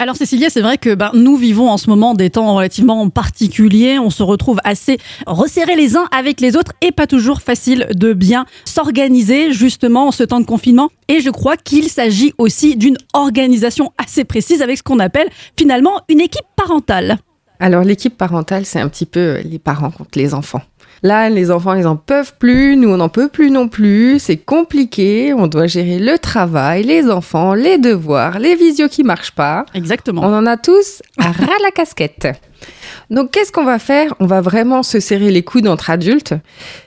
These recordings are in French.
Alors Cécilia, c'est vrai que ben, nous vivons en ce moment des temps relativement particuliers. On se retrouve assez resserrés les uns avec les autres et pas toujours facile de bien s'organiser justement en ce temps de confinement. Et je crois qu'il s'agit aussi d'une organisation assez précise avec ce qu'on appelle finalement une équipe parentale. Alors l'équipe parentale, c'est un petit peu les parents contre les enfants. Là, les enfants, ils en peuvent plus, nous, on n'en peut plus non plus, c'est compliqué, on doit gérer le travail, les enfants, les devoirs, les visios qui marchent pas. Exactement. On en a tous à ras la casquette. Donc, qu'est-ce qu'on va faire? On va vraiment se serrer les coudes entre adultes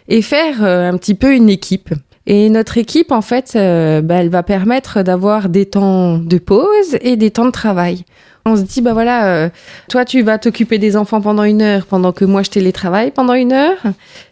et faire euh, un petit peu une équipe. Et notre équipe, en fait, euh, bah, elle va permettre d'avoir des temps de pause et des temps de travail. On se dit, bah voilà, euh, toi tu vas t'occuper des enfants pendant une heure, pendant que moi je télétravaille pendant une heure,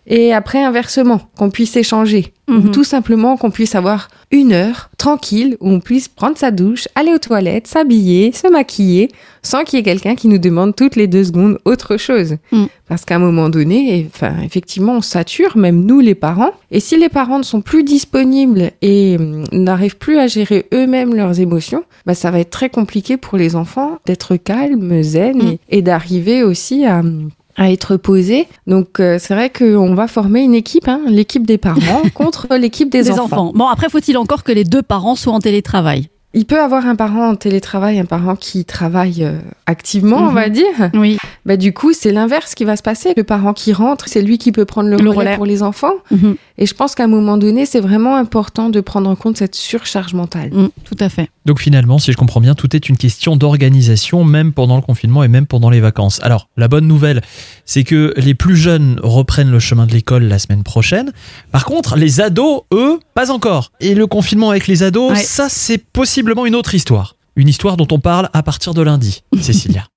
et après inversement, qu'on puisse échanger. Ou Mhm. tout simplement qu'on puisse avoir une heure tranquille où on puisse prendre sa douche, aller aux toilettes, s'habiller, se maquiller, sans qu'il y ait quelqu'un qui nous demande toutes les deux secondes autre chose. Mm. Parce qu'à un moment donné, enfin, effectivement, on sature, même nous les parents. Et si les parents ne sont plus disponibles et hum, n'arrivent plus à gérer eux-mêmes leurs émotions, bah, ça va être très compliqué pour les enfants d'être calmes, zen Mm. et, et d'arriver aussi à, à être posés. Donc, euh, c'est vrai qu'on va former une équipe, hein, l'équipe des parents contre l'équipe des, Des enfants. enfants. Bon, après, faut-il encore que les deux parents soient en télétravail? Il peut avoir un parent en télétravail, un parent qui travaille euh, activement, on Mhm. va dire. Oui. Bah, du coup, c'est l'inverse qui va se passer. Le parent qui rentre, c'est lui qui peut prendre le, Le relais, relais. pour les enfants. Mhm. Et je pense qu'à un moment donné, c'est vraiment important de prendre en compte cette surcharge mentale. Mm, tout à fait. Donc finalement, si je comprends bien, tout est une question d'organisation, même pendant le confinement et même pendant les vacances. Alors, la bonne nouvelle, c'est que les plus jeunes reprennent le chemin de l'école la semaine prochaine. Par contre, les ados, eux, pas encore. Et le confinement avec les ados, Ouais. ça, c'est possiblement une autre histoire. Une histoire dont on parle à partir de lundi, Cécilia.